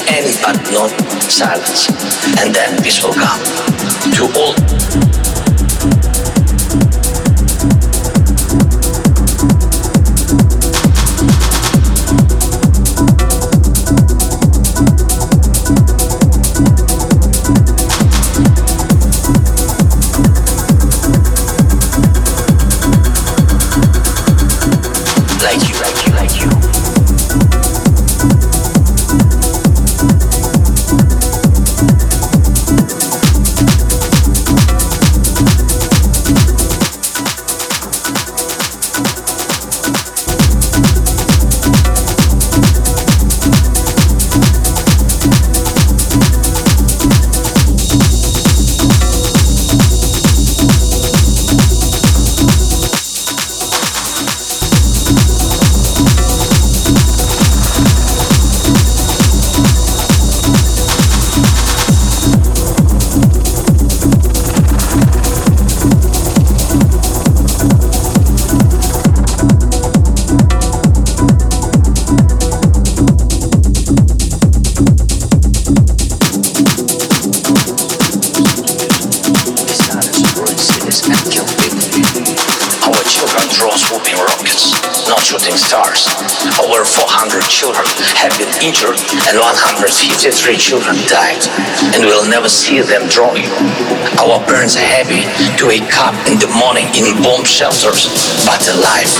way injured and 153 children died, and we'll never see them drawing. Our parents are happy to wake up in the morning in bomb shelters, but alive.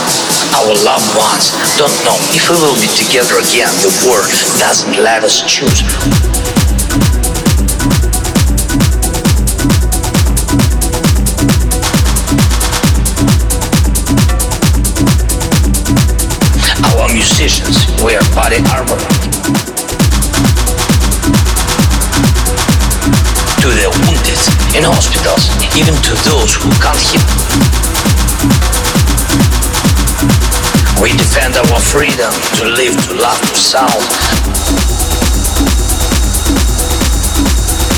Our loved ones don't know if we will be together again. The war doesn't let us choose. Musicians wear body armor to the wounded in hospitals, even to those who can't hear. We defend our freedom to live, to love, to sound.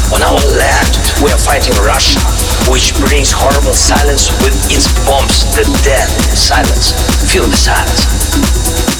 On our land, we are fighting Russia, which brings horrible silence with its bombs, the dead silence. Feel the silence.